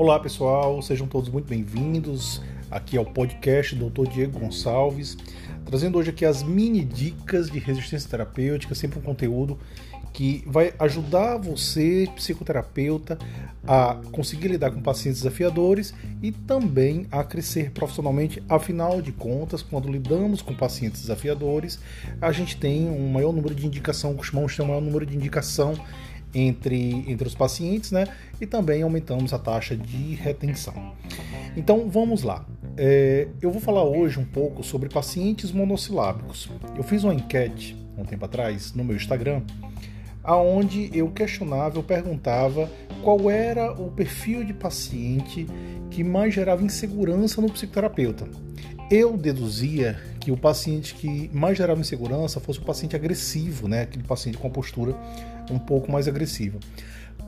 Olá pessoal, sejam todos muito bem-vindos aqui ao podcast Dr. Diego Gonçalves, trazendo hoje aqui as mini dicas de resistência terapêutica, sempre um conteúdo que vai ajudar você, psicoterapeuta, a conseguir lidar com pacientes desafiadores e também a crescer profissionalmente. Afinal de contas, quando lidamos com pacientes desafiadores, a gente tem um maior número de indicação, costumamos ter um maior número de indicação entre, entre os pacientes, né? E também aumentamos a taxa de retenção. Então vamos lá. É, eu vou falar hoje um pouco sobre pacientes monossilábicos. Eu fiz uma enquete um tempo atrás no meu Instagram, aonde eu questionava, eu perguntava qual era o perfil de paciente que mais gerava insegurança no psicoterapeuta. Eu deduzia que o paciente que mais gerava insegurança fosse o paciente agressivo, né? aquele paciente com a postura um pouco mais agressiva.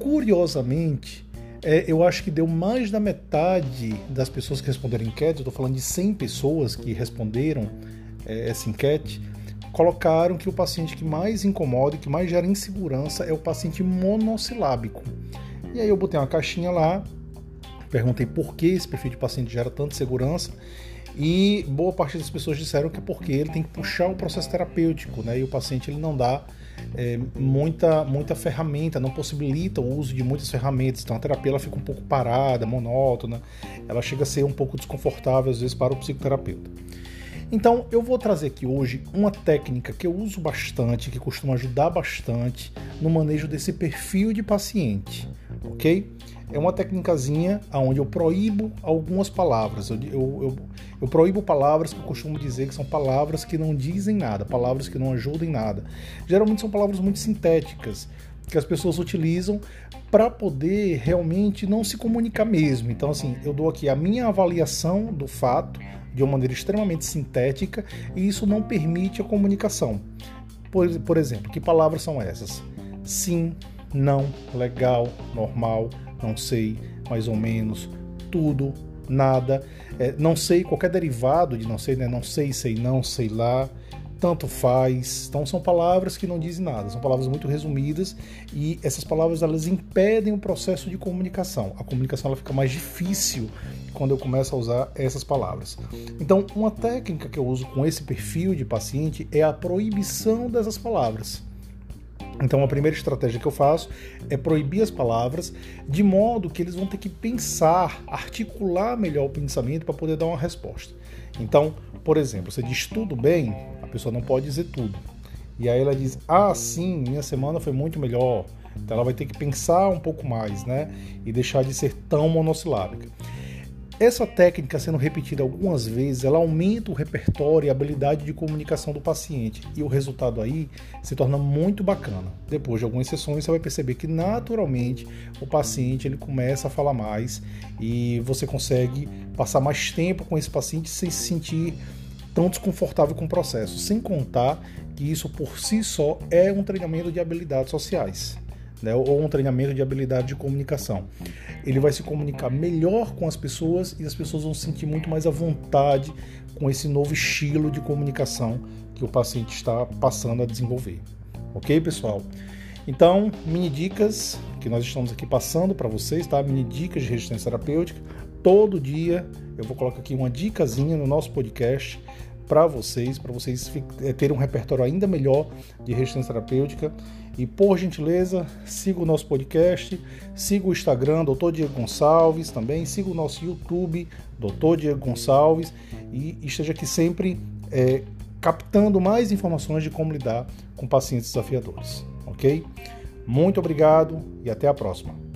Curiosamente, é, eu acho que deu mais da metade das pessoas que responderam enquete, eu estou falando de 100 pessoas que responderam é, essa enquete, colocaram que o paciente que mais incomoda e que mais gera insegurança é o paciente monossilábico. E aí eu botei uma caixinha lá, perguntei por que esse perfil de paciente gera tanta segurança e boa parte das pessoas disseram que é porque ele tem que puxar o processo terapêutico, né? E o paciente ele não dá é, muita, muita ferramenta, não possibilita o uso de muitas ferramentas. Então a terapia ela fica um pouco parada, monótona, ela chega a ser um pouco desconfortável às vezes para o psicoterapeuta. Então eu vou trazer aqui hoje uma técnica que eu uso bastante, que costuma ajudar bastante no manejo desse perfil de paciente, ok? É uma técnicazinha onde eu proíbo algumas palavras. Eu, eu, eu, eu, proíbo palavras que eu costumo dizer que são palavras que não dizem nada, palavras que não ajudam em nada. Geralmente são palavras muito sintéticas que as pessoas utilizam para poder realmente não se comunicar mesmo. Então, assim, eu dou aqui a minha avaliação do fato de uma maneira extremamente sintética e isso não permite a comunicação. Por, por exemplo, que palavras são essas? Sim, não, legal, normal, não sei, mais ou menos, tudo, nada, é, não sei, qualquer derivado de não sei, né? Não sei, sei não, sei lá, tanto faz. Então são palavras que não dizem nada, são palavras muito resumidas e essas palavras elas impedem o processo de comunicação. A comunicação ela fica mais difícil quando eu começo a usar essas palavras. Então, uma técnica que eu uso com esse perfil de paciente é a proibição dessas palavras. Então, a primeira estratégia que eu faço é proibir as palavras, de modo que eles vão ter que pensar, articular melhor o pensamento para poder dar uma resposta. Então, por exemplo, você diz tudo bem, a pessoa não pode dizer tudo. E aí ela diz: Ah, sim, minha semana foi muito melhor. Então ela vai ter que pensar um pouco mais, né? E deixar de ser tão monossilábica. Essa técnica sendo repetida algumas vezes, ela aumenta o repertório e a habilidade de comunicação do paciente. E o resultado aí se torna muito bacana. Depois de algumas sessões, você vai perceber que naturalmente o paciente ele começa a falar mais e você consegue passar mais tempo com esse paciente sem se sentir tão desconfortável com o processo, sem contar que isso por si só é um treinamento de habilidades sociais né, ou um treinamento de habilidade de comunicação. Ele vai se comunicar melhor com as pessoas e as pessoas vão se sentir muito mais à vontade com esse novo estilo de comunicação que o paciente está passando a desenvolver. Ok, pessoal? Então, mini dicas que nós estamos aqui passando para vocês, tá? Mini dicas de resistência terapêutica. Todo dia eu vou colocar aqui uma dicasinha no nosso podcast para vocês, para vocês eh, terem um repertório ainda melhor de resistência terapêutica. E por gentileza, siga o nosso podcast, siga o Instagram, Dr. Diego Gonçalves também, siga o nosso YouTube, Dr. Diego Gonçalves, e esteja aqui sempre é, captando mais informações de como lidar com pacientes desafiadores, ok? Muito obrigado e até a próxima.